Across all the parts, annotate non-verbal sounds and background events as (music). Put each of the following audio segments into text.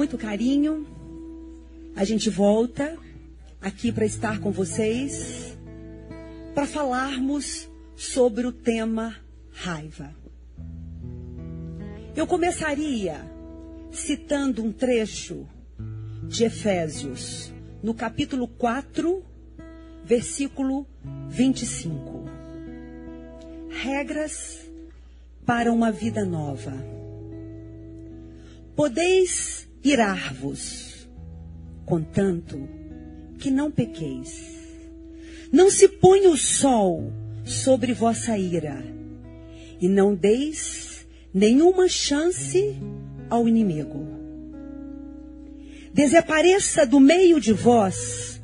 muito carinho, a gente volta aqui para estar com vocês, para falarmos sobre o tema raiva. Eu começaria citando um trecho de Efésios, no capítulo 4, versículo 25. Regras para uma vida nova. Podeis irar-vos, contanto que não pequeis. Não se ponha o sol sobre vossa ira, e não deis nenhuma chance ao inimigo. Desapareça do meio de vós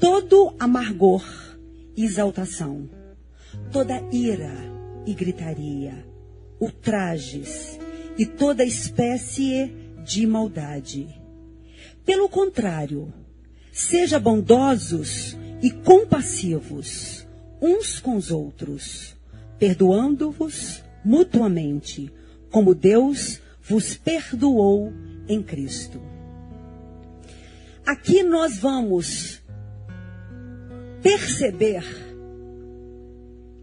todo amargor e exaltação, toda ira e gritaria, ultrajes e toda espécie de maldade. Pelo contrário, seja bondosos e compassivos uns com os outros, perdoando-vos mutuamente, como Deus vos perdoou em Cristo. Aqui nós vamos perceber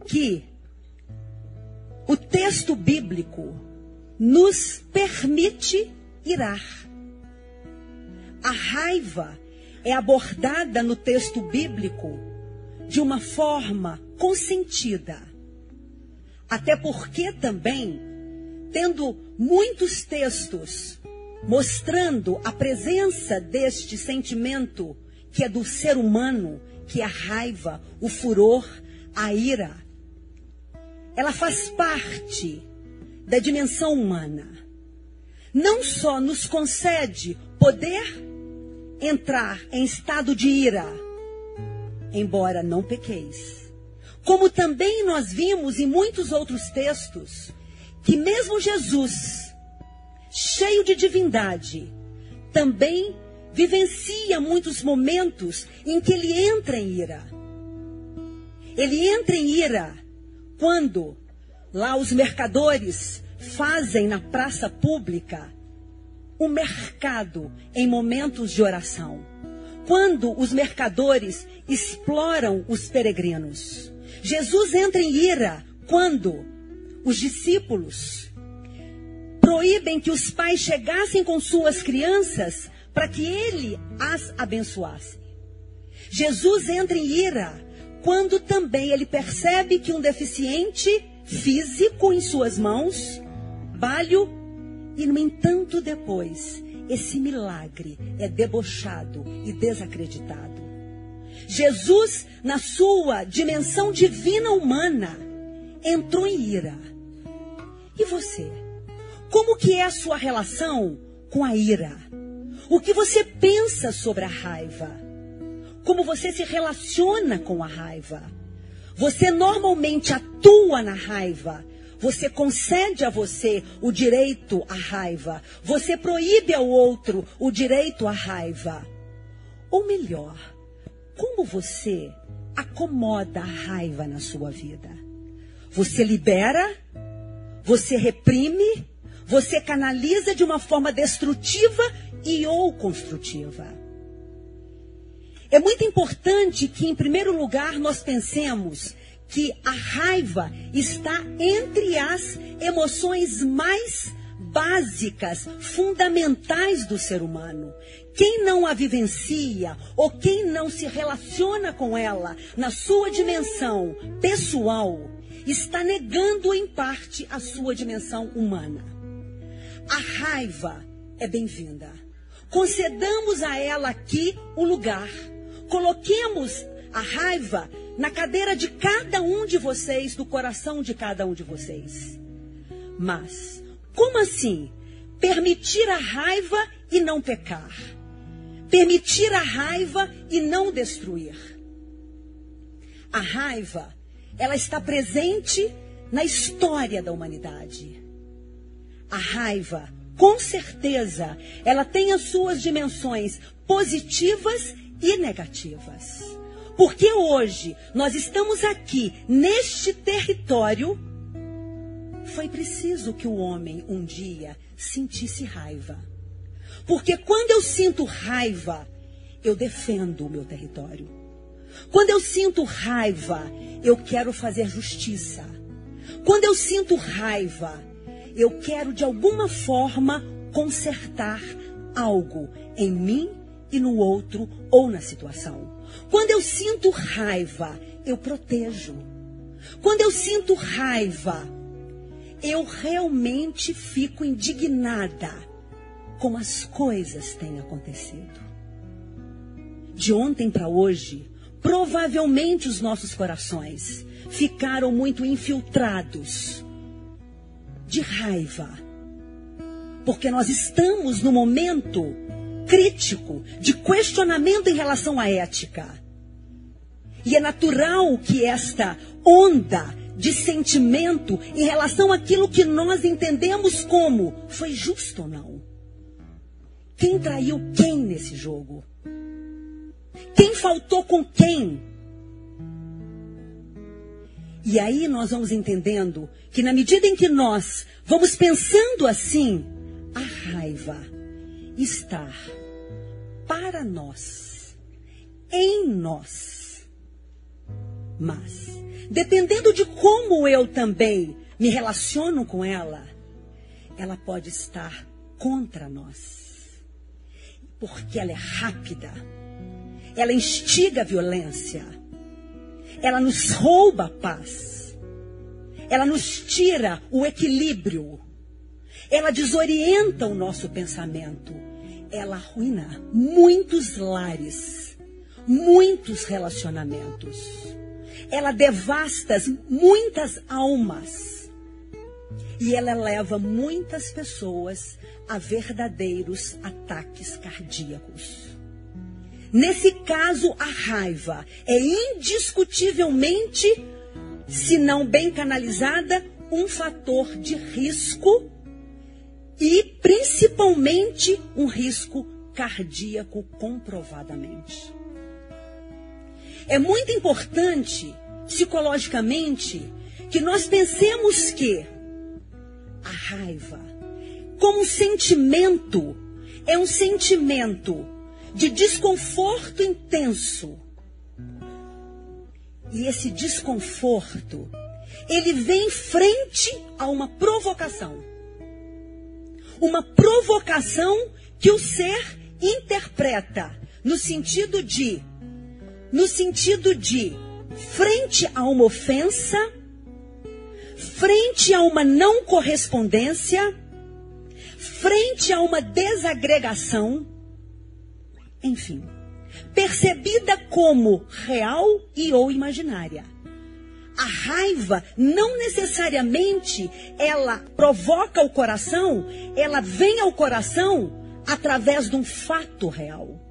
que o texto bíblico nos permite irar. A raiva é abordada no texto bíblico de uma forma consentida. Até porque também, tendo muitos textos mostrando a presença deste sentimento que é do ser humano, que é a raiva, o furor, a ira, ela faz parte da dimensão humana. Não só nos concede poder entrar em estado de ira, embora não pequeis. Como também nós vimos em muitos outros textos, que mesmo Jesus, cheio de divindade, também vivencia muitos momentos em que ele entra em ira. Ele entra em ira quando lá os mercadores fazem na praça pública o mercado em momentos de oração. Quando os mercadores exploram os peregrinos. Jesus entra em ira quando os discípulos proíbem que os pais chegassem com suas crianças para que ele as abençoasse. Jesus entra em ira quando também ele percebe que um deficiente físico em suas mãos, balho, e no entanto depois, esse milagre é debochado e desacreditado. Jesus, na sua dimensão divina humana, entrou em ira. E você? Como que é a sua relação com a ira? O que você pensa sobre a raiva? Como você se relaciona com a raiva? Você normalmente atua na raiva. Você concede a você o direito à raiva. Você proíbe ao outro o direito à raiva. Ou melhor, como você acomoda a raiva na sua vida? Você libera? Você reprime? Você canaliza de uma forma destrutiva e ou construtiva. É muito importante que, em primeiro lugar, nós pensemos que a raiva está entre as emoções mais básicas, fundamentais do ser humano. Quem não a vivencia ou quem não se relaciona com ela na sua dimensão pessoal, está negando em parte a sua dimensão humana. A raiva é bem-vinda. Concedamos a ela aqui o lugar. Coloquemos a raiva na cadeira de cada um de vocês, do coração de cada um de vocês. Mas, como assim? Permitir a raiva e não pecar. Permitir a raiva e não destruir. A raiva, ela está presente na história da humanidade. A raiva com certeza, ela tem as suas dimensões positivas e negativas. Porque hoje nós estamos aqui, neste território, foi preciso que o homem um dia sentisse raiva. Porque quando eu sinto raiva, eu defendo o meu território. Quando eu sinto raiva, eu quero fazer justiça. Quando eu sinto raiva, eu quero de alguma forma consertar algo em mim e no outro ou na situação. Quando eu sinto raiva, eu protejo. Quando eu sinto raiva, eu realmente fico indignada como as coisas têm acontecido. De ontem para hoje, provavelmente os nossos corações ficaram muito infiltrados de raiva. Porque nós estamos no momento crítico de questionamento em relação à ética. E é natural que esta onda de sentimento em relação àquilo que nós entendemos como foi justo ou não. Quem traiu quem nesse jogo? Quem faltou com quem? E aí nós vamos entendendo que na medida em que nós vamos pensando assim, a raiva está para nós, em nós. Mas Dependendo de como eu também me relaciono com ela, ela pode estar contra nós. Porque ela é rápida. Ela instiga a violência. Ela nos rouba a paz. Ela nos tira o equilíbrio. Ela desorienta o nosso pensamento. Ela arruina muitos lares, muitos relacionamentos ela devasta muitas almas. E ela leva muitas pessoas a verdadeiros ataques cardíacos. Nesse caso, a raiva é indiscutivelmente, se não bem canalizada, um fator de risco e principalmente um risco cardíaco comprovadamente. É muito importante, psicologicamente, que nós pensemos que a raiva, como sentimento, é um sentimento de desconforto intenso. E esse desconforto, ele vem frente a uma provocação. Uma provocação que o ser interpreta no sentido de no sentido de frente a uma ofensa, frente a uma não correspondência, frente a uma desagregação, enfim, percebida como real e ou imaginária. A raiva não necessariamente ela provoca o coração, ela vem ao coração através de um fato real.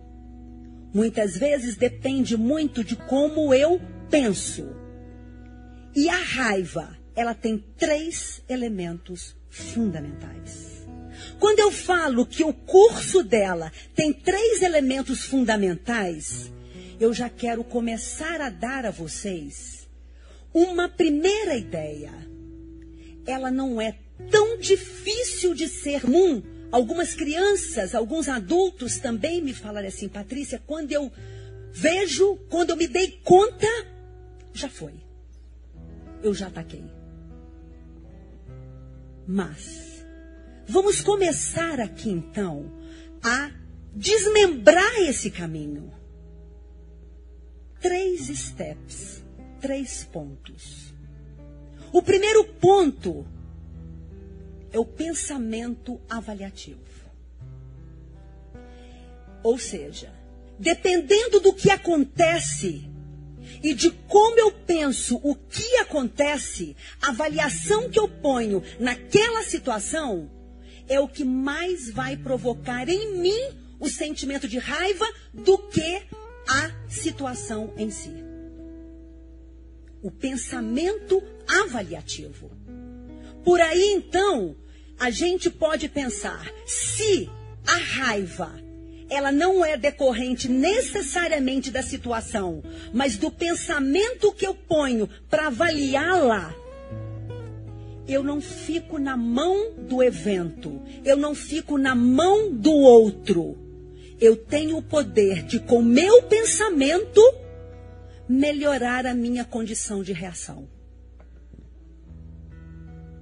Muitas vezes depende muito de como eu penso. E a raiva, ela tem três elementos fundamentais. Quando eu falo que o curso dela tem três elementos fundamentais, eu já quero começar a dar a vocês uma primeira ideia. Ela não é tão difícil de ser comum Algumas crianças, alguns adultos também me falaram assim, Patrícia, quando eu vejo, quando eu me dei conta, já foi. Eu já ataquei. Mas, vamos começar aqui então a desmembrar esse caminho. Três steps, três pontos. O primeiro ponto é o pensamento avaliativo. Ou seja, dependendo do que acontece e de como eu penso o que acontece, a avaliação que eu ponho naquela situação é o que mais vai provocar em mim o sentimento de raiva do que a situação em si. O pensamento avaliativo. Por aí então, a gente pode pensar, se a raiva ela não é decorrente necessariamente da situação, mas do pensamento que eu ponho para avaliá-la, eu não fico na mão do evento, eu não fico na mão do outro. Eu tenho o poder de, com meu pensamento, melhorar a minha condição de reação.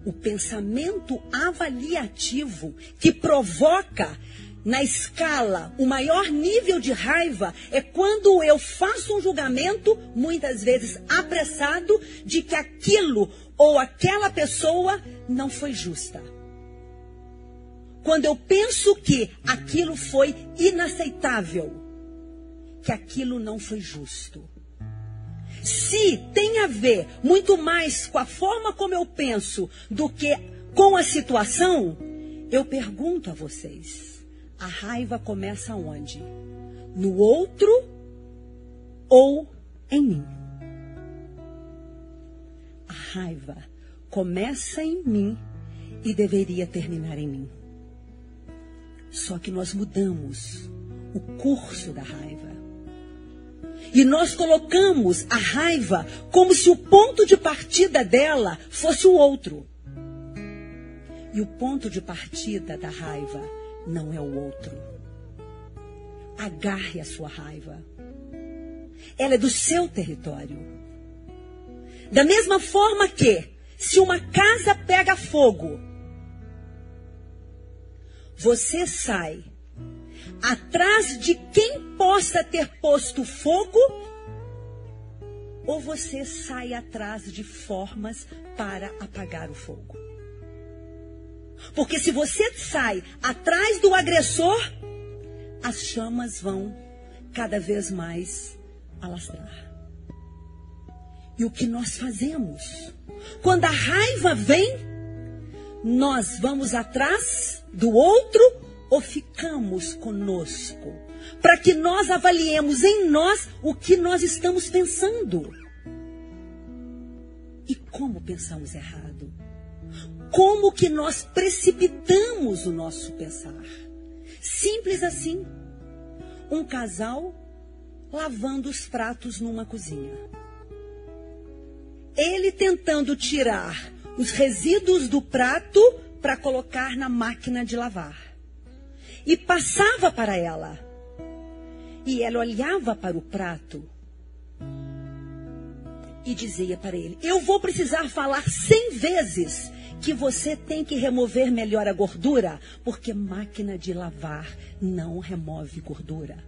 O pensamento avaliativo que provoca na escala o maior nível de raiva é quando eu faço um julgamento, muitas vezes apressado, de que aquilo ou aquela pessoa não foi justa. Quando eu penso que aquilo foi inaceitável, que aquilo não foi justo. Se tem a ver muito mais com a forma como eu penso do que com a situação, eu pergunto a vocês: a raiva começa onde? No outro ou em mim? A raiva começa em mim e deveria terminar em mim. Só que nós mudamos o curso da raiva. E nós colocamos a raiva como se o ponto de partida dela fosse o outro. E o ponto de partida da raiva não é o outro. Agarre a sua raiva. Ela é do seu território. Da mesma forma que, se uma casa pega fogo, você sai atrás de quem possa ter posto fogo, ou você sai atrás de formas para apagar o fogo. Porque se você sai atrás do agressor, as chamas vão cada vez mais alastrar. E o que nós fazemos? Quando a raiva vem, nós vamos atrás do outro ou ficamos conosco? Para que nós avaliemos em nós o que nós estamos pensando. E como pensamos errado? Como que nós precipitamos o nosso pensar? Simples assim. Um casal lavando os pratos numa cozinha. Ele tentando tirar os resíduos do prato para colocar na máquina de lavar e passava para ela. E ela olhava para o prato e dizia para ele: Eu vou precisar falar cem vezes que você tem que remover melhor a gordura, porque máquina de lavar não remove gordura.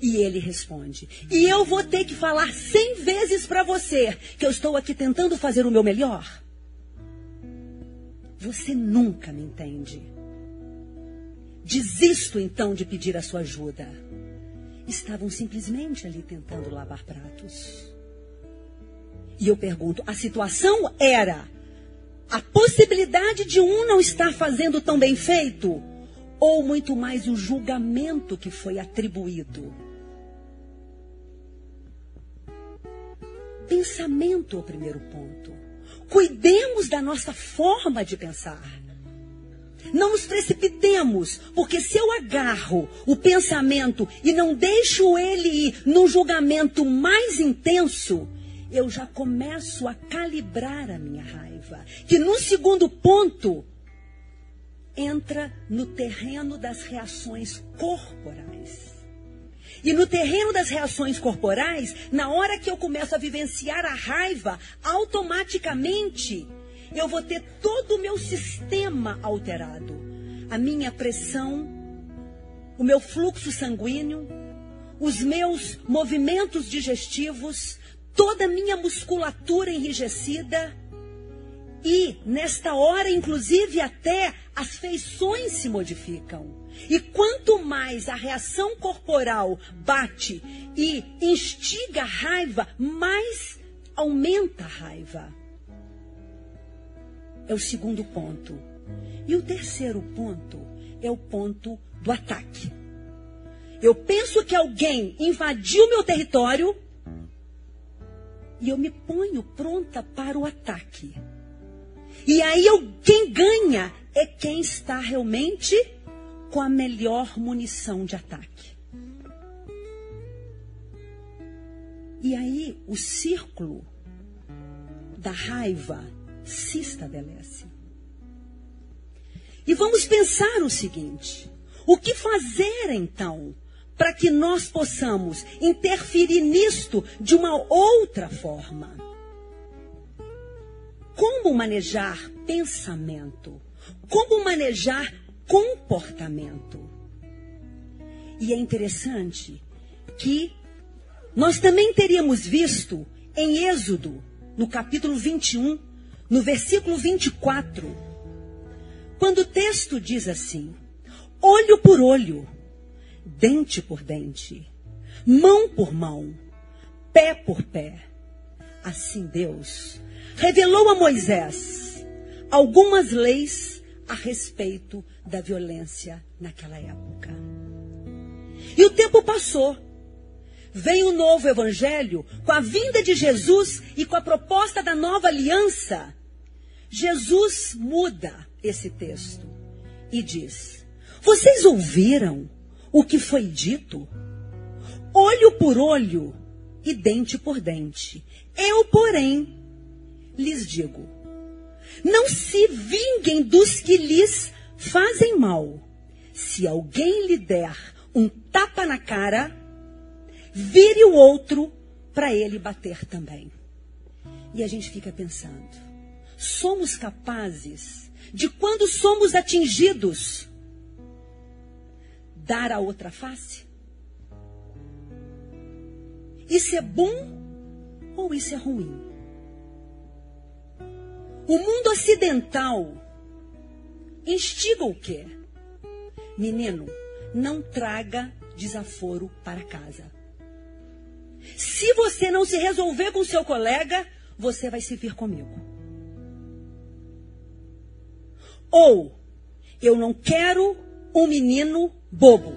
E ele responde: E eu vou ter que falar cem vezes para você que eu estou aqui tentando fazer o meu melhor? Você nunca me entende. Desisto então de pedir a sua ajuda. Estavam simplesmente ali tentando lavar pratos. E eu pergunto: a situação era a possibilidade de um não estar fazendo tão bem feito? Ou muito mais o julgamento que foi atribuído? Pensamento é o primeiro ponto. Cuidemos da nossa forma de pensar. Não nos precipitemos, porque se eu agarro o pensamento e não deixo ele ir num julgamento mais intenso, eu já começo a calibrar a minha raiva. Que no segundo ponto entra no terreno das reações corporais. E no terreno das reações corporais, na hora que eu começo a vivenciar a raiva, automaticamente eu vou ter todo o meu sistema alterado. A minha pressão, o meu fluxo sanguíneo, os meus movimentos digestivos, toda a minha musculatura enrijecida. E, nesta hora, inclusive, até as feições se modificam. E quanto mais a reação corporal bate e instiga a raiva, mais aumenta a raiva é o segundo ponto. E o terceiro ponto é o ponto do ataque. Eu penso que alguém invadiu meu território e eu me ponho pronta para o ataque. E aí quem ganha é quem está realmente com a melhor munição de ataque. E aí o círculo da raiva se estabelece. E vamos pensar o seguinte: o que fazer então para que nós possamos interferir nisto de uma outra forma? Como manejar pensamento? Como manejar comportamento? E é interessante que nós também teríamos visto em Êxodo, no capítulo 21, no versículo 24, quando o texto diz assim: olho por olho, dente por dente, mão por mão, pé por pé. Assim Deus revelou a Moisés algumas leis a respeito da violência naquela época. E o tempo passou. Vem o novo evangelho com a vinda de Jesus e com a proposta da nova aliança. Jesus muda esse texto e diz: Vocês ouviram o que foi dito? Olho por olho e dente por dente. Eu, porém, lhes digo: Não se vinguem dos que lhes fazem mal. Se alguém lhe der um tapa na cara, vire o outro para ele bater também. E a gente fica pensando: somos capazes de, quando somos atingidos, dar a outra face? Isso é bom ou isso é ruim? O mundo ocidental instiga o quê? Menino, não traga desaforo para casa. Se você não se resolver com seu colega, você vai se vir comigo. Ou eu não quero um menino bobo.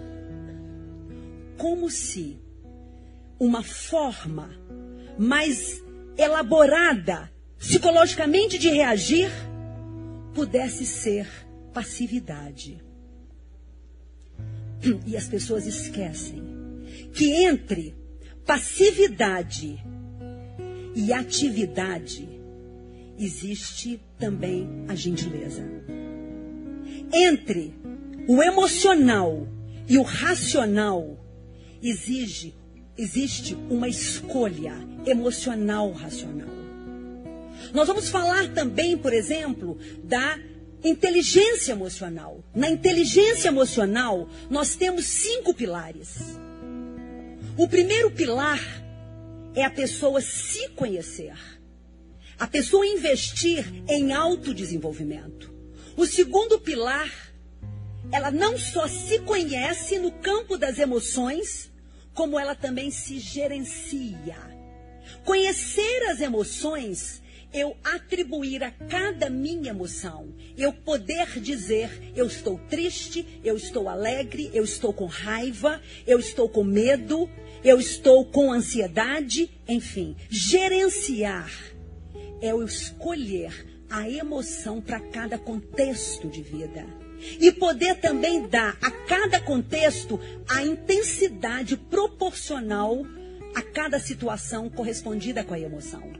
Como se uma forma mais elaborada psicologicamente de reagir pudesse ser passividade. (clears throat) E as pessoas esquecem que entre passividade e atividade existe também a gentileza. Entre o emocional e o racional exige existe uma escolha emocional racional. Nós vamos falar também, por exemplo, da inteligência emocional. Na inteligência emocional, nós temos cinco pilares. O primeiro pilar é a pessoa se conhecer. A pessoa investir em autodesenvolvimento. O segundo pilar, ela não só se conhece no campo das emoções, como ela também se gerencia. Conhecer as emoções eu atribuir a cada minha emoção, eu poder dizer, eu estou triste, eu estou alegre, eu estou com raiva, eu estou com medo, eu estou com ansiedade, enfim, gerenciar é eu escolher a emoção para cada contexto de vida. E poder também dar a cada contexto a intensidade proporcional a cada situação correspondida com a emoção.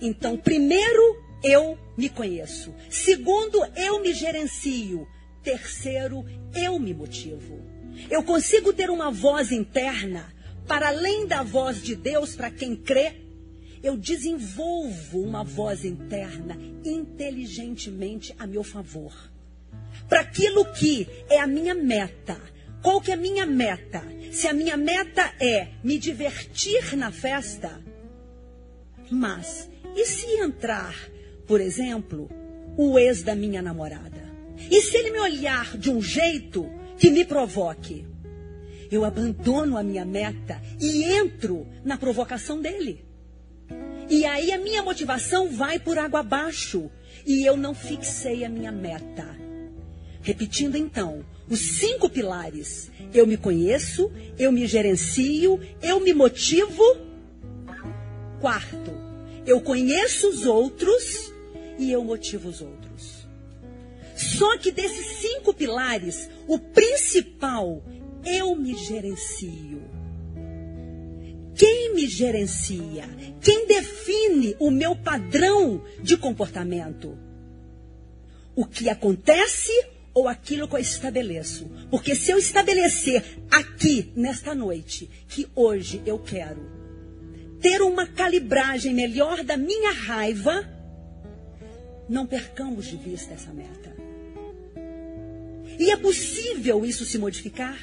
Então, primeiro, eu me conheço. Segundo, eu me gerencio. Terceiro, eu me motivo. Eu consigo ter uma voz interna para além da voz de Deus para quem crê. Eu desenvolvo uma voz interna inteligentemente a meu favor. Para aquilo que é a minha meta. Qual que é a minha meta? Se a minha meta é me divertir na festa, mas e se entrar, por exemplo, o ex da minha namorada? E se ele me olhar de um jeito que me provoque? Eu abandono a minha meta e entro na provocação dele. E aí a minha motivação vai por água abaixo e eu não fixei a minha meta. Repetindo então, os cinco pilares. Eu me conheço, eu me gerencio, eu me motivo. Quarto, eu conheço os outros e eu motivo os outros. Só que desses cinco pilares, o principal, eu me gerencio. Quem me gerencia? Quem define o meu padrão de comportamento. O que acontece ou aquilo que eu estabeleço. Porque se eu estabelecer aqui, nesta noite, que hoje eu quero ter uma calibragem melhor da minha raiva, não percamos de vista essa meta. E é possível isso se modificar?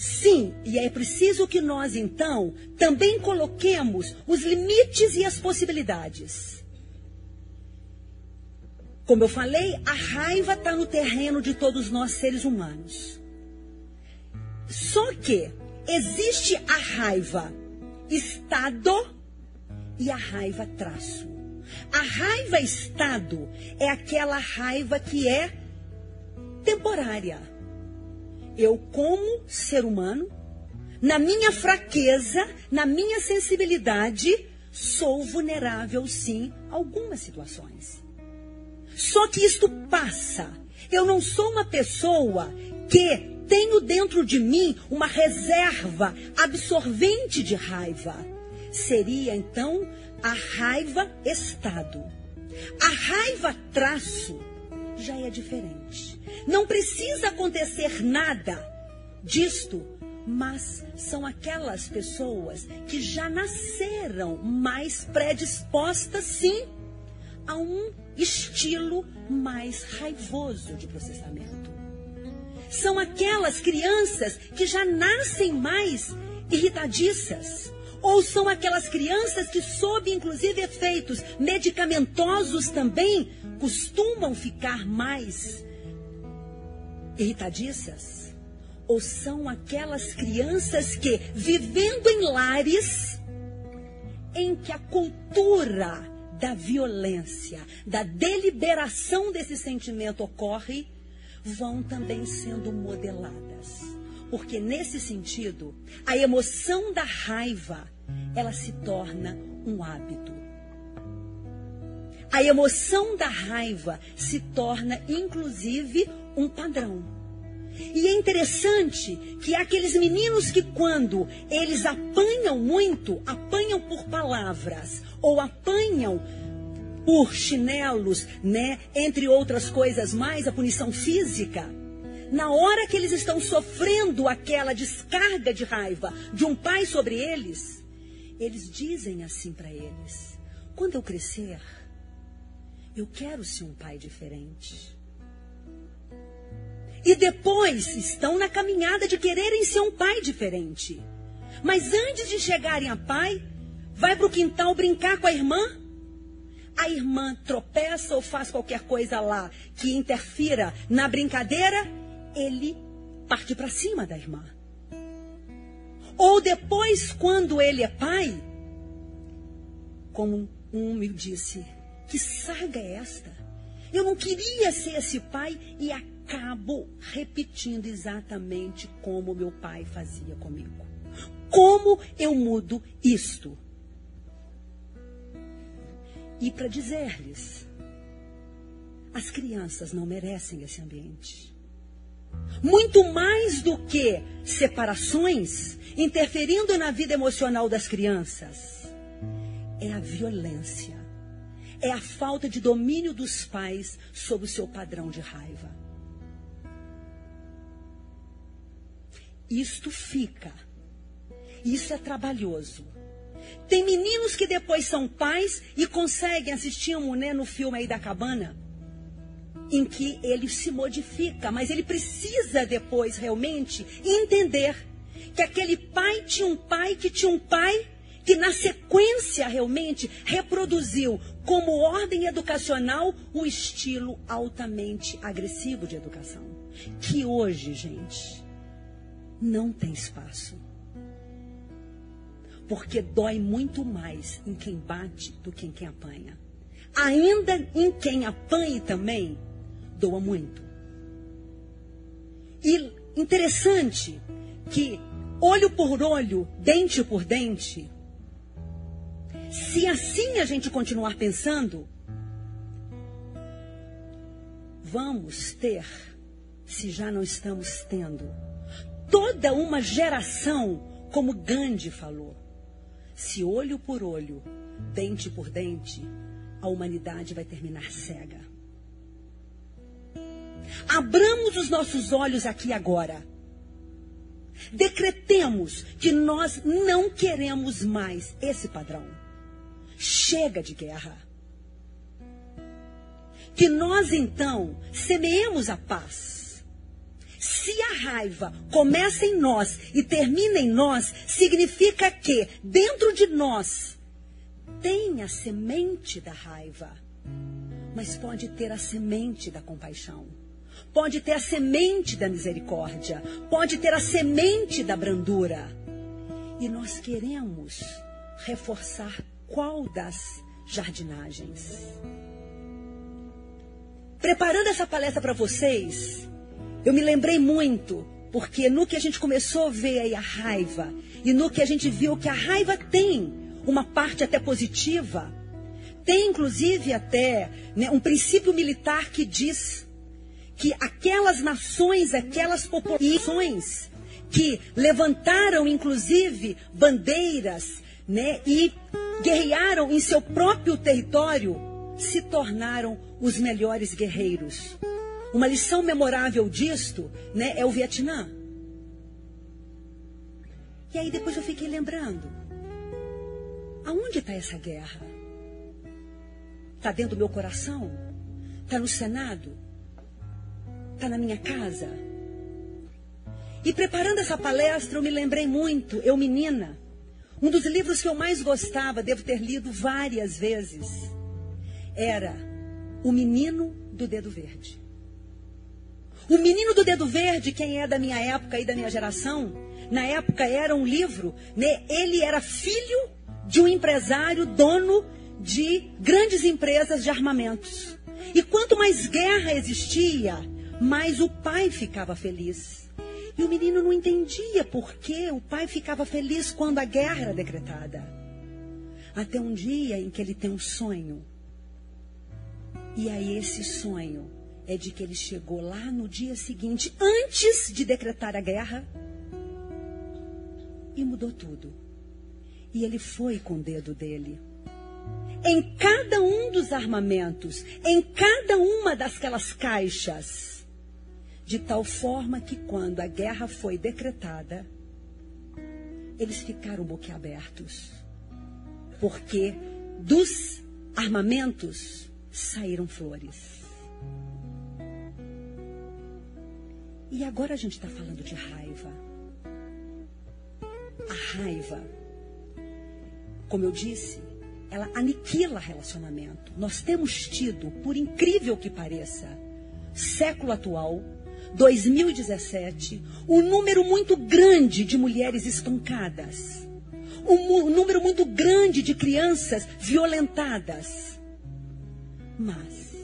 Sim, e é preciso que nós, então, também coloquemos os limites e as possibilidades. Como eu falei, a raiva está no terreno de todos nós seres humanos. Só que existe a raiva estado e a raiva traço. A raiva estado é aquela raiva que é temporária. Eu, como ser humano, na minha fraqueza, na minha sensibilidade, sou vulnerável sim a algumas situações. Só que isto passa. Eu não sou uma pessoa que tenho dentro de mim uma reserva absorvente de raiva. Seria então a raiva estado. A raiva traço já é diferente. Não precisa acontecer nada disto, mas são aquelas pessoas que já nasceram mais predispostas, sim, a um estilo mais raivoso de processamento. São aquelas crianças que já nascem mais irritadiças. Ou são aquelas crianças que, sob inclusive efeitos medicamentosos também, costumam ficar mais irritadiças? Ou são aquelas crianças que, vivendo em lares em que a cultura da violência, da deliberação desse sentimento ocorre, vão também sendo modeladas. Porque nesse sentido, a emoção da raiva, ela se torna um hábito. A emoção da raiva se torna inclusive um padrão. E é interessante que aqueles meninos que, quando eles apanham muito, apanham por palavras ou apanham por chinelos, né, entre outras coisas mais, a punição física, na hora que eles estão sofrendo aquela descarga de raiva de um pai sobre eles, eles dizem assim para eles: quando eu crescer, eu quero ser um pai diferente. E depois estão na caminhada de quererem ser um pai diferente. Mas antes de chegarem a pai, vai para o quintal brincar com a irmã. A irmã tropeça ou faz qualquer coisa lá que interfira na brincadeira, ele parte para cima da irmã. Ou depois, quando ele é pai, como um me disse, que saga é esta? Eu não queria ser esse pai e acabo repetindo exatamente como meu pai fazia comigo. Como eu mudo isto? E para dizer-lhes, as crianças não merecem esse ambiente. Muito mais do que separações interferindo na vida emocional das crianças, é a violência, é a falta de domínio dos pais sobre o seu padrão de raiva. Isto fica. Isso é trabalhoso. Tem meninos que depois são pais e conseguem assistir um né, no filme aí da cabana, em que ele se modifica, mas ele precisa depois realmente entender que aquele pai tinha um pai que tinha um pai que na sequência realmente reproduziu como ordem educacional o estilo altamente agressivo de educação. Que hoje, gente, não tem espaço. Porque dói muito mais em quem bate do que em quem apanha. Ainda em quem apanha também, doa muito. E interessante que olho por olho, dente por dente, se assim a gente continuar pensando, vamos ter, se já não estamos tendo, toda uma geração, como Gandhi falou, se olho por olho, dente por dente, a humanidade vai terminar cega. Abramos os nossos olhos aqui agora. Decretemos que nós não queremos mais esse padrão. Chega de guerra. Que nós então semeemos a paz. Se a raiva começa em nós e termina em nós, significa que dentro de nós tem a semente da raiva, mas pode ter a semente da compaixão pode ter a semente da misericórdia, pode ter a semente da brandura. E nós queremos reforçar qual das jardinagens? Preparando essa palestra para vocês, eu me lembrei muito, porque no que a gente começou a ver aí a raiva, e no que a gente viu que a raiva tem uma parte até positiva, tem inclusive até né, um princípio militar que diz que aquelas nações, aquelas populações que levantaram inclusive bandeiras, né, e guerrearam em seu próprio território, se tornaram os melhores guerreiros. Uma lição memorável disto, né, é o Vietnã. E aí depois eu fiquei lembrando, aonde está essa guerra? Está dentro do meu coração? Está no Senado? está na minha casa. E preparando essa palestra, eu me lembrei muito, eu menina, um dos livros que eu mais gostava, devo ter lido várias vezes, era O Menino do Dedo Verde. O Menino do Dedo Verde, quem é da minha época e da minha geração, na época era um livro, né? ele era filho de um empresário, dono de grandes empresas de armamentos. E quanto mais guerra existia, mas o pai ficava feliz. E o menino não entendia por que o pai ficava feliz quando a guerra era decretada. Até um dia em que ele tem um sonho. E aí esse sonho é de que ele chegou lá no dia seguinte, antes de decretar a guerra, e mudou tudo. E ele foi com o dedo dele. Em cada um dos armamentos, em cada uma daquelas caixas, de tal forma que quando a guerra foi decretada, eles ficaram boquiabertos. Porque dos armamentos saíram flores. E agora a gente está falando de raiva. A raiva, como eu disse, ela aniquila relacionamento. Nós temos tido, por incrível que pareça, século atual, 2017, um número muito grande de mulheres espancadas, um, um número muito grande de crianças violentadas. Mas,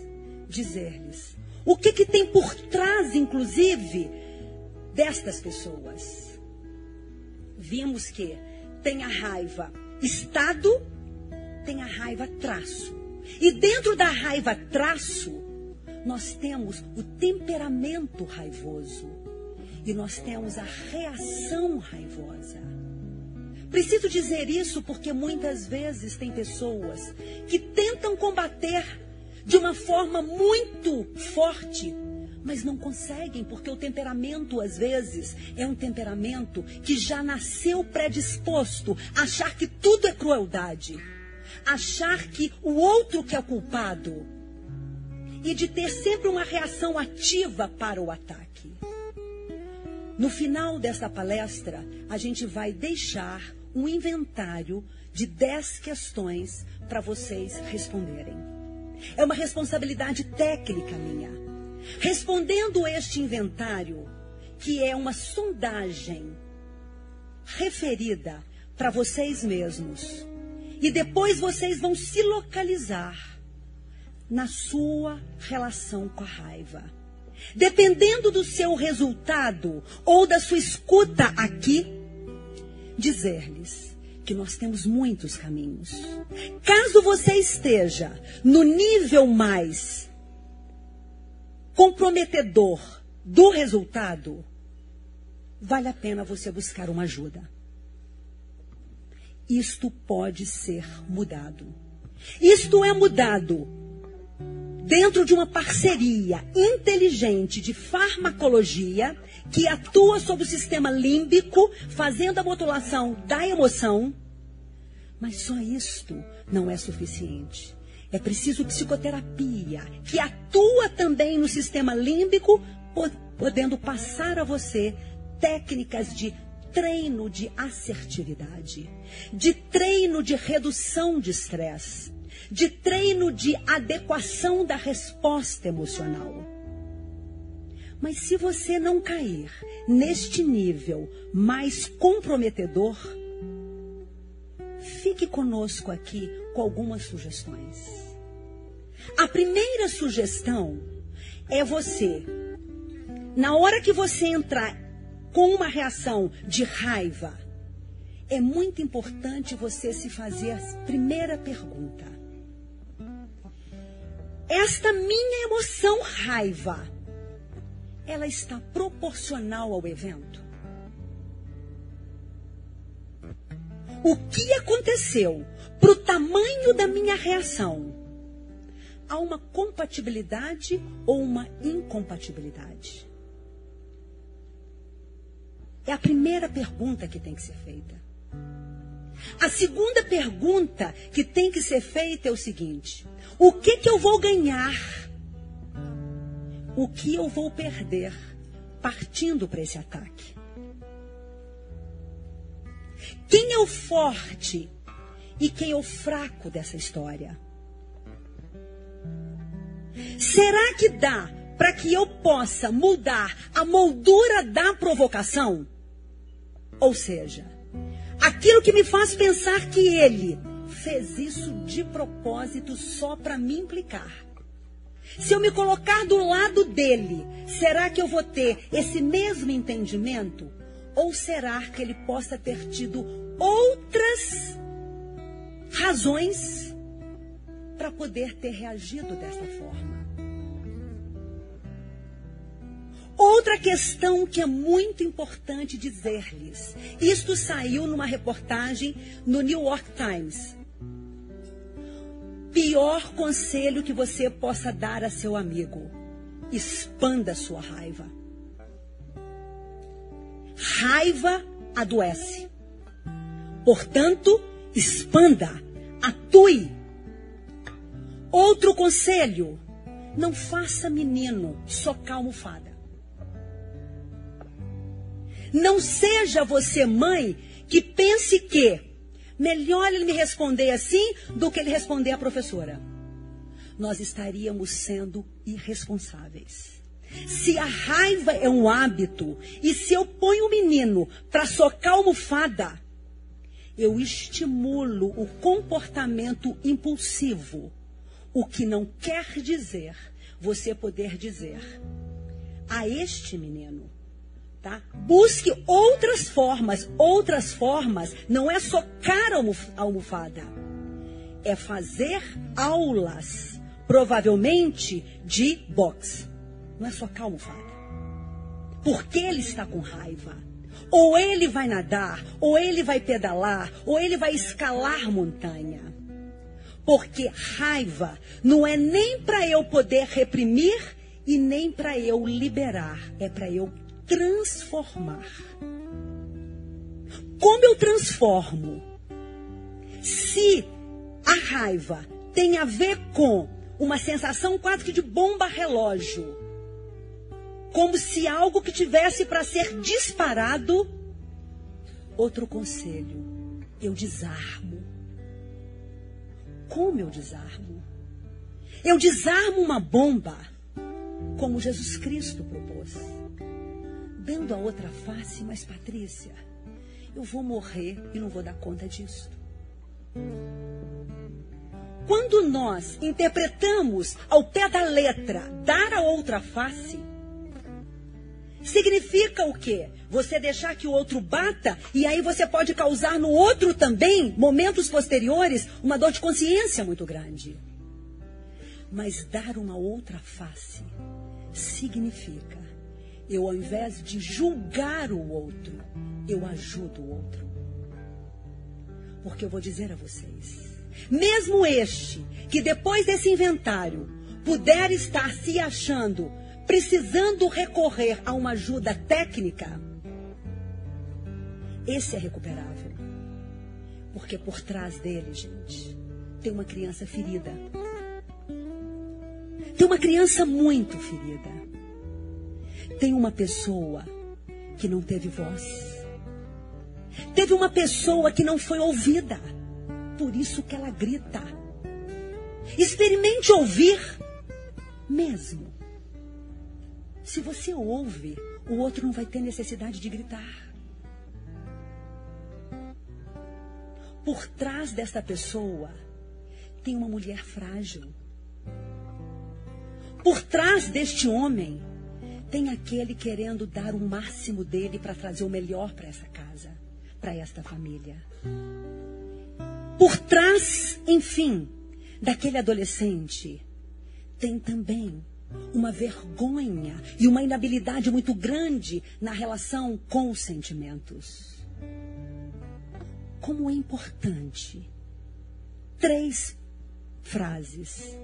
dizer-lhes, o que, que tem por trás, inclusive, destas pessoas? Vimos que tem a raiva Estado, tem a raiva traço. E dentro da raiva traço, nós temos o temperamento raivoso e nós temos a reação raivosa. Preciso dizer isso porque muitas vezes tem pessoas que tentam combater de uma forma muito forte, mas não conseguem, porque o temperamento, às vezes, é um temperamento que já nasceu predisposto a achar que tudo é crueldade, achar que o outro que é culpado e de ter sempre uma reação ativa para o ataque. No final desta palestra, a gente vai deixar um inventário de 10 questões para vocês responderem. É uma responsabilidade técnica minha. Respondendo este inventário, que é uma sondagem referida para vocês mesmos, e depois vocês vão se localizar na sua relação com a raiva. Dependendo do seu resultado ou da sua escuta aqui, dizer-lhes que nós temos muitos caminhos. Caso você esteja no nível mais comprometedor do resultado, vale a pena você buscar uma ajuda. isto pode ser mudado. Isto é mudado dentro de uma parceria inteligente de farmacologia que atua sobre o sistema límbico, fazendo a modulação da emoção. Mas só isto não é suficiente. É preciso psicoterapia, que atua também no sistema límbico, podendo passar a você técnicas de treino de assertividade, de treino de redução de estresse, de treino de adequação da resposta emocional. Mas se você não cair neste nível mais comprometedor, fique conosco aqui com algumas sugestões. A primeira sugestão é você, na hora que você entrar com uma reação de raiva, é muito importante você se fazer a primeira pergunta. Esta minha emoção raiva, ela está proporcional ao evento? O que aconteceu para o tamanho da minha reação? Há uma compatibilidade ou uma incompatibilidade? É a primeira pergunta que tem que ser feita. A segunda pergunta que tem que ser feita é o seguinte: o que, que eu vou ganhar? O que eu vou perder partindo para esse ataque? Quem é o forte e quem é o fraco dessa história? Será que dá para que eu possa mudar a moldura da provocação? Ou seja, aquilo que me faz pensar que ele fez isso de propósito só para me implicar. Se eu me colocar do lado dele, será que eu vou ter esse mesmo entendimento? Ou será que ele possa ter tido outras razões para poder ter reagido dessa forma? Outra questão que é muito importante dizer-lhes. Isto saiu numa reportagem no New York Times. Pior conselho que você possa dar a seu amigo: expanda sua raiva. Raiva adoece. Portanto, expanda, atue. Outro conselho: não faça menino socar almofada. Não seja você mãe que pense que melhor ele me responder assim do que ele responder à professora. Nós estaríamos sendo irresponsáveis. Se a raiva é um hábito e se eu ponho o menino para socar almofada, eu estimulo o comportamento impulsivo, o que não quer dizer você poder dizer a este menino Tá? Busque outras formas. Outras formas não é socar a almofada. É fazer aulas, provavelmente de boxe. Não é socar a almofada. Porque ele está com raiva. Ou ele vai nadar, ou ele vai pedalar, ou ele vai escalar montanha. Porque raiva não é nem para eu poder reprimir e nem para eu liberar, é para eu transformar. Como eu transformo? Se a raiva tem a ver com uma sensação quase que de bomba relógio, como se algo que tivesse para ser disparado, outro conselho, eu desarmo. Como eu desarmo? Eu desarmo uma bomba, como Jesus Cristo propôs dando a outra face, mas Patrícia, eu vou morrer e não vou dar conta disso. Quando nós interpretamos ao pé da letra dar a outra face, significa o quê? Você deixar que o outro bata e aí você pode causar no outro também, momentos posteriores, uma dor de consciência muito grande. Mas dar uma outra face significa eu, ao invés de julgar o outro, eu ajudo o outro. Porque eu vou dizer a vocês: mesmo este, que depois desse inventário puder estar se achando precisando recorrer a uma ajuda técnica, esse é recuperável. Porque por trás dele, gente, tem uma criança ferida. Tem uma criança muito ferida. Tem uma pessoa que não teve voz. Teve uma pessoa que não foi ouvida. Por isso que ela grita. Experimente ouvir mesmo. Se você ouve, o outro não vai ter necessidade de gritar. Por trás desta pessoa tem uma mulher frágil. Por trás deste homem tem aquele querendo dar o máximo dele para trazer o melhor para essa casa, para esta família. Por trás, enfim, daquele adolescente tem também uma vergonha e uma inabilidade muito grande na relação com os sentimentos. Como é importante três frases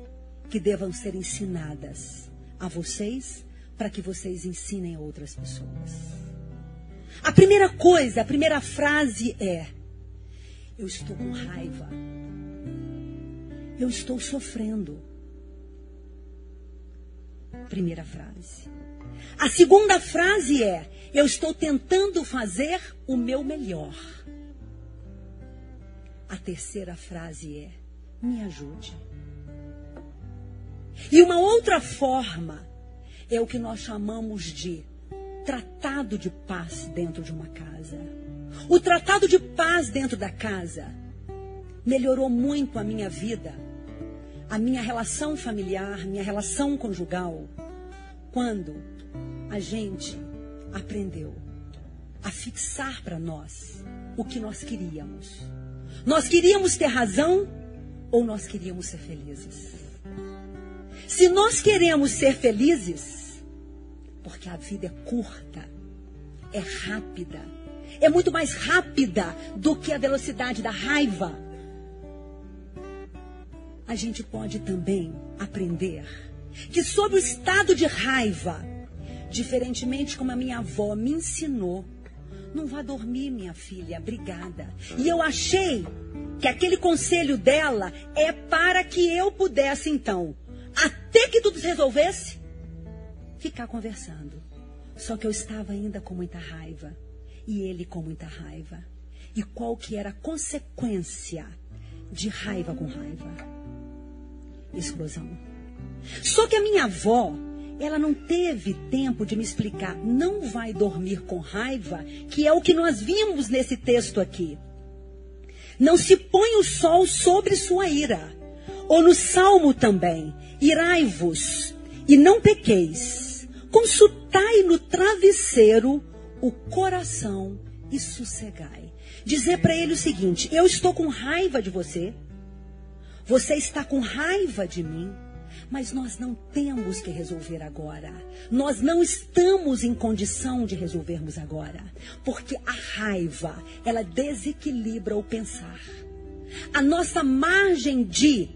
que devam ser ensinadas a vocês para que vocês ensinem outras pessoas. A primeira coisa, a primeira frase é: Eu estou com raiva. Eu estou sofrendo. Primeira frase. A segunda frase é: Eu estou tentando fazer o meu melhor. A terceira frase é: Me ajude. E uma outra forma é o que nós chamamos de tratado de paz dentro de uma casa. O tratado de paz dentro da casa melhorou muito a minha vida, a minha relação familiar, minha relação conjugal, quando a gente aprendeu a fixar para nós o que nós queríamos. Nós queríamos ter razão ou nós queríamos ser felizes? Se nós queremos ser felizes, porque a vida é curta, é rápida, é muito mais rápida do que a velocidade da raiva, a gente pode também aprender que sob o estado de raiva, diferentemente como a minha avó me ensinou, não vá dormir, minha filha, obrigada. E eu achei que aquele conselho dela é para que eu pudesse, então, até que tudo se resolvesse, ficar conversando. Só que eu estava ainda com muita raiva. E ele com muita raiva. E qual que era a consequência de raiva com raiva? Explosão. Só que a minha avó, ela não teve tempo de me explicar. Não vai dormir com raiva, que é o que nós vimos nesse texto aqui. Não se põe o sol sobre sua ira. Ou no salmo também. Irai-vos e não pequeis. Consultai no travesseiro o coração e sossegai. Dizer para ele o seguinte: eu estou com raiva de você. Você está com raiva de mim. Mas nós não temos que resolver agora. Nós não estamos em condição de resolvermos agora. Porque a raiva, ela desequilibra o pensar. A nossa margem de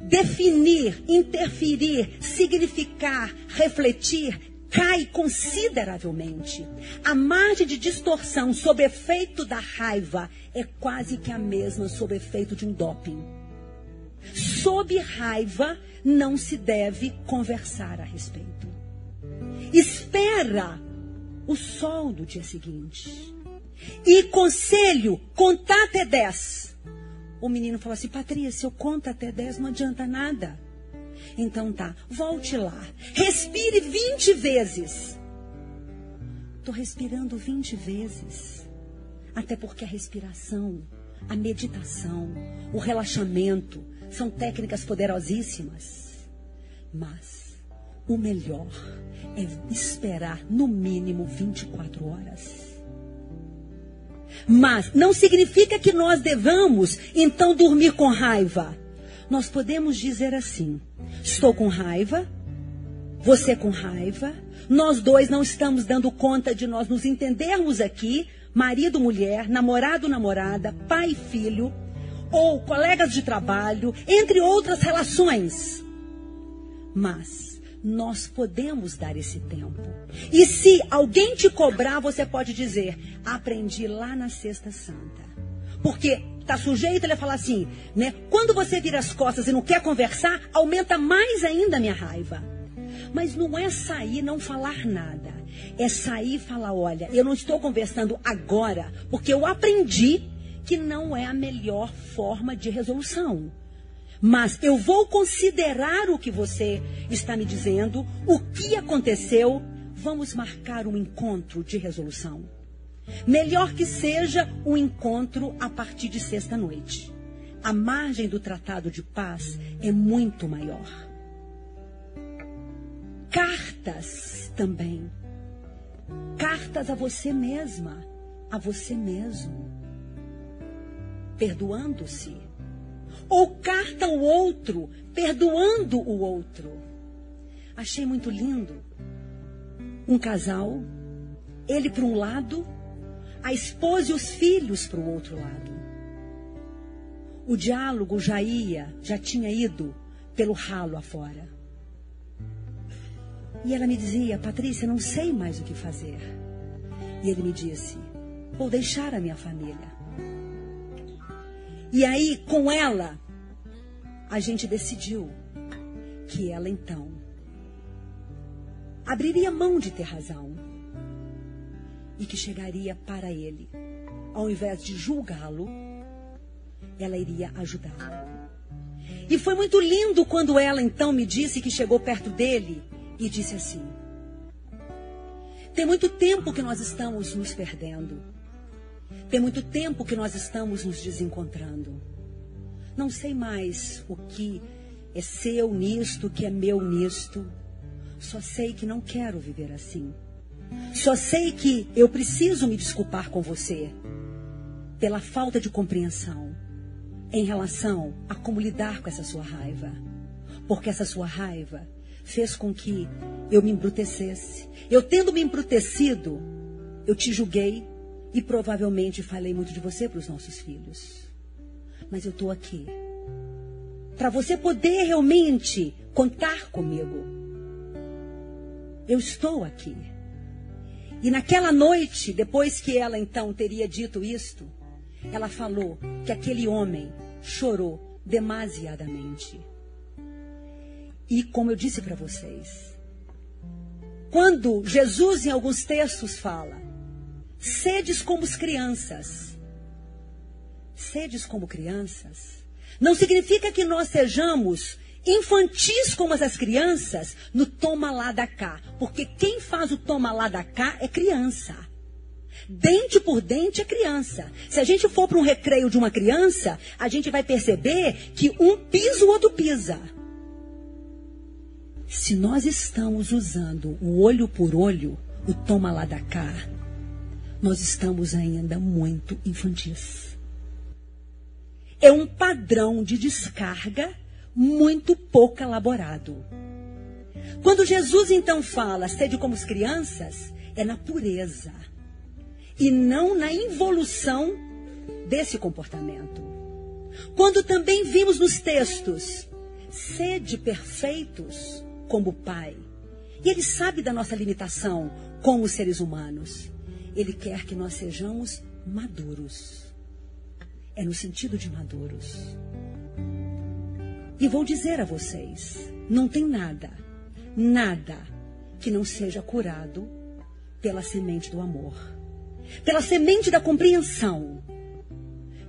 definir, interferir, significar, refletir, cai consideravelmente. A margem de distorção sob efeito da raiva é quase que a mesma sob efeito de um doping. Sob raiva, não se deve conversar a respeito. Espera o sol do dia seguinte. E conselho, contar até 10. O menino falou assim, Patrícia, se eu conto até 10 não adianta nada. Então tá, volte lá. Respire 20 vezes. Estou respirando 20 vezes. Até porque a respiração, a meditação, o relaxamento, são técnicas poderosíssimas. Mas o melhor é esperar no mínimo 24 horas. Mas não significa que nós devamos então dormir com raiva. Nós podemos dizer assim: estou com raiva, você com raiva, nós dois não estamos dando conta de nós nos entendermos aqui, marido, mulher, namorado, namorada, pai, filho, ou colegas de trabalho, entre outras relações. Mas nós podemos dar esse tempo. E se alguém te cobrar, você pode dizer: aprendi lá na Sexta Santa. Porque está sujeito ele a falar assim, né? Quando você vira as costas e não quer conversar, aumenta mais ainda a minha raiva. Mas não é sair não falar nada. É sair e falar, olha, eu não estou conversando agora, porque eu aprendi que não é a melhor forma de resolução. Mas eu vou considerar o que você está me dizendo, o que aconteceu. Vamos marcar um encontro de resolução. Melhor que seja um encontro a partir de sexta-noite. A margem do tratado de paz é muito maior. Cartas também. Cartas a você mesma, a você mesmo. Perdoando-se. Ou carta ao outro, perdoando o outro. Achei muito lindo. Um casal, ele para um lado, a esposa e os filhos para o outro lado. O diálogo já ia, já tinha ido pelo ralo afora. E ela me dizia, Patrícia, não sei mais o que fazer. E ele me disse, vou deixar a minha família. E aí, com ela, a gente decidiu que ela então abriria mão de ter razão e que chegaria para ele. Ao invés de julgá-lo, ela iria ajudá-lo. E foi muito lindo quando ela então me disse que chegou perto dele e disse assim: Tem muito tempo que nós estamos nos perdendo. Tem muito tempo que nós estamos nos desencontrando. Não sei mais o que é seu nisto, o que é meu nisto. Só sei que não quero viver assim. Só sei que eu preciso me desculpar com você pela falta de compreensão em relação a como lidar com essa sua raiva. Porque essa sua raiva fez com que eu me embrutecesse. Eu tendo me embrutecido, eu te julguei e provavelmente falei muito de você para os nossos filhos. Mas eu estou aqui para você poder realmente contar comigo. Eu estou aqui. E naquela noite, depois que ela então teria dito isto, ela falou que aquele homem chorou demasiadamente. E como eu disse para vocês, quando Jesus em alguns textos fala, sedes como as crianças, sedes como crianças, não significa que nós sejamos infantis como as crianças no toma lá da cá. Porque quem faz o toma lá da cá é criança. Dente por dente é criança. Se a gente for para um recreio de uma criança, a gente vai perceber que um pisa, o outro pisa. Se nós estamos usando o olho por olho, o toma lá da cá, nós estamos ainda muito infantis. É um padrão de descarga muito pouco elaborado. Quando Jesus então fala, sede como as crianças, é na pureza e não na involução desse comportamento. Quando também vimos nos textos, sede perfeitos como o Pai. E Ele sabe da nossa limitação como seres humanos. Ele quer que nós sejamos maduros. É no sentido de maduros. E vou dizer a vocês: não tem nada, nada que não seja curado pela semente do amor, pela semente da compreensão,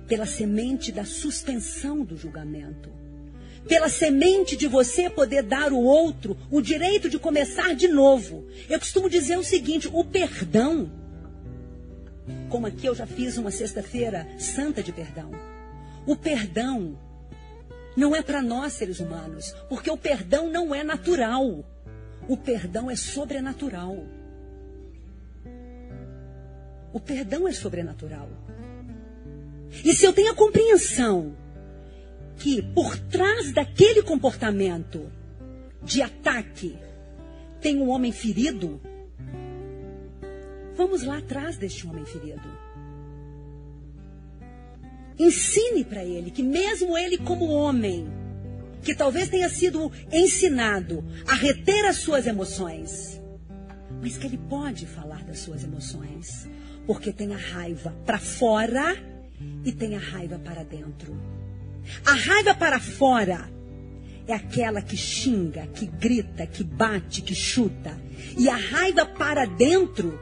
pela semente da suspensão do julgamento, pela semente de você poder dar ao outro o direito de começar de novo. Eu costumo dizer o seguinte: o perdão, como aqui eu já fiz uma sexta-feira santa de perdão, o perdão não é para nós, seres humanos, porque o perdão não é natural. O perdão é sobrenatural. O perdão é sobrenatural. E se eu tenho a compreensão que por trás daquele comportamento de ataque tem um homem ferido, vamos lá atrás deste homem ferido. ensine para ele que, mesmo ele, como homem, que talvez tenha sido ensinado a reter as suas emoções, mas que ele pode falar das suas emoções, porque tem a raiva para fora e tem a raiva para dentro. A raiva para fora é aquela que xinga, que grita, que bate, que chuta. E a raiva para dentro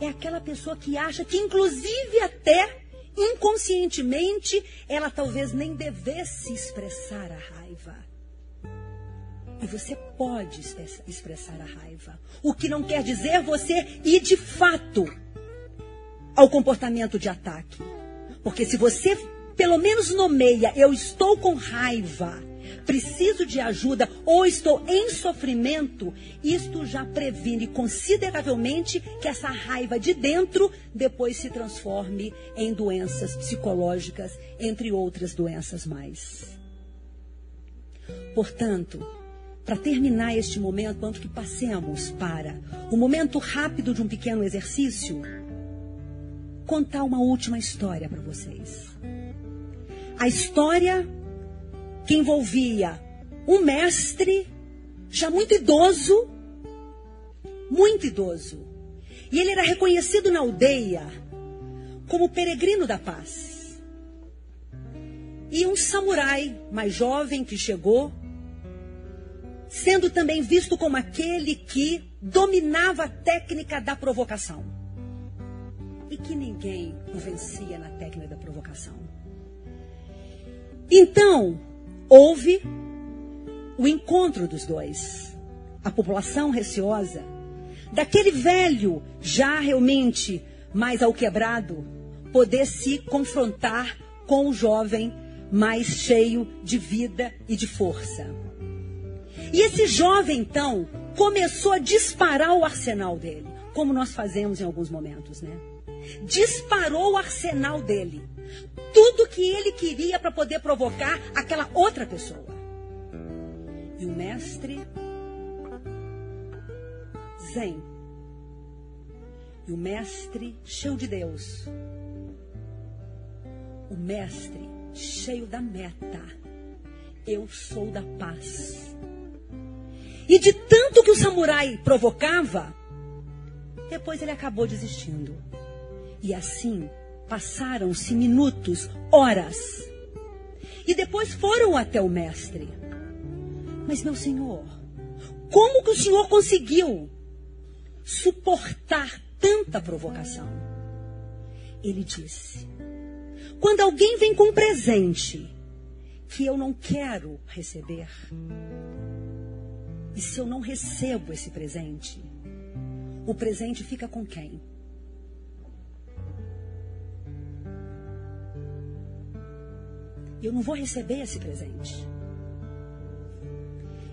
é aquela pessoa que acha que, inclusive, até inconscientemente, ela talvez nem devesse expressar a raiva. E você pode expressar a raiva. O que não quer dizer você ir de fato ao comportamento de ataque. Porque se você pelo menos nomeia, eu estou com raiva, preciso de ajuda ou estou em sofrimento, isto já previne consideravelmente que essa raiva de dentro depois se transforme em doenças psicológicas, entre outras doenças mais. Portanto, para terminar este momento, antes que passemos para o momento rápido de um pequeno exercício, contar uma última história para vocês. A história que envolvia um mestre já muito idoso, muito idoso. E ele era reconhecido na aldeia como peregrino da paz. E um samurai mais jovem que chegou sendo também visto como aquele que dominava a técnica da provocação. E que ninguém o vencia na técnica da provocação. Então, houve o encontro dos dois. A população receosa, daquele velho, já realmente mais ao quebrado, poder se confrontar com o jovem mais cheio de vida e de força. E esse jovem, então, começou a disparar o arsenal dele, como nós fazemos em alguns momentos, né? Disparou o arsenal dele. Tudo que ele queria para poder provocar aquela outra pessoa. E o mestre Zen. E o mestre cheio de Deus. O mestre cheio da meta. Eu sou da paz. E de tanto que o samurai provocava, depois ele acabou desistindo. E assim passaram-se minutos, horas. E depois foram até o mestre. Mas, meu senhor, como que o senhor conseguiu suportar tanta provocação? Ele disse: Quando alguém vem com um presente que eu não quero receber, e se eu não recebo esse presente, o presente fica com quem? Eu não vou receber esse presente.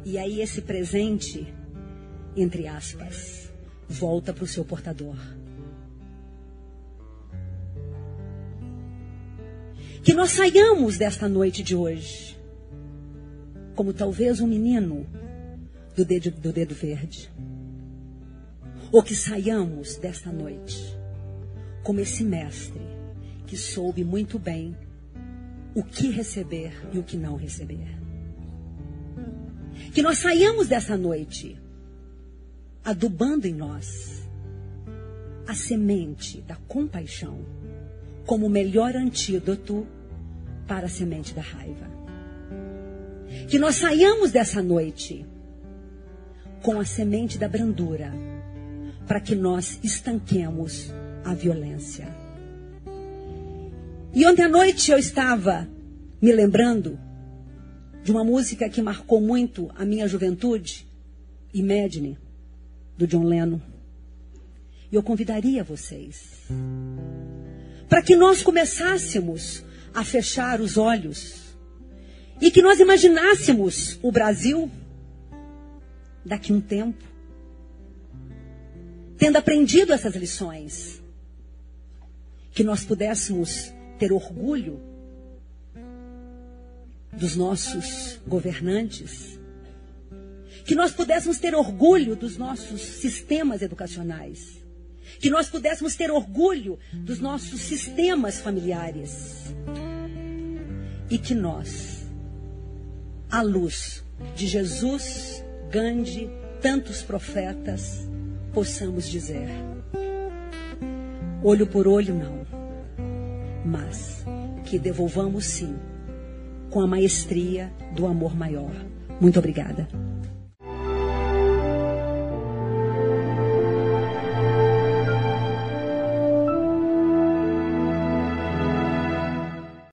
E aí esse presente, entre aspas, volta para o seu portador. Que nós saiamos desta noite de hoje, como talvez um menino do dedo, do dedo verde. Ou que saiamos desta noite como esse mestre que soube muito bem o que receber e o que não receber. Que nós saiamos dessa noite adubando em nós a semente da compaixão como o melhor antídoto para a semente da raiva. Que nós saiamos dessa noite com a semente da brandura, para que nós estanquemos a violência. E ontem à noite eu estava me lembrando de uma música que marcou muito a minha juventude, Imagine, do John Lennon. E eu convidaria vocês para que nós começássemos a fechar os olhos e que nós imaginássemos o Brasil daqui um tempo. Tendo aprendido essas lições, que nós pudéssemos ter orgulho dos nossos governantes, que nós pudéssemos ter orgulho dos nossos sistemas educacionais, que nós pudéssemos ter orgulho dos nossos sistemas familiares, e que nós, à luz de Jesus, Gandhi, tantos profetas, possamos dizer: olho por olho, não, mas que devolvamos sim, com a maestria do amor maior. Muito obrigada.